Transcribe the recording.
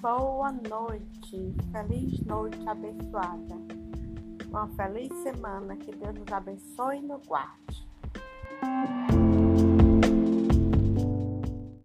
Boa noite, feliz noite abençoada. Uma feliz semana, que Deus nos abençoe e nos guarde.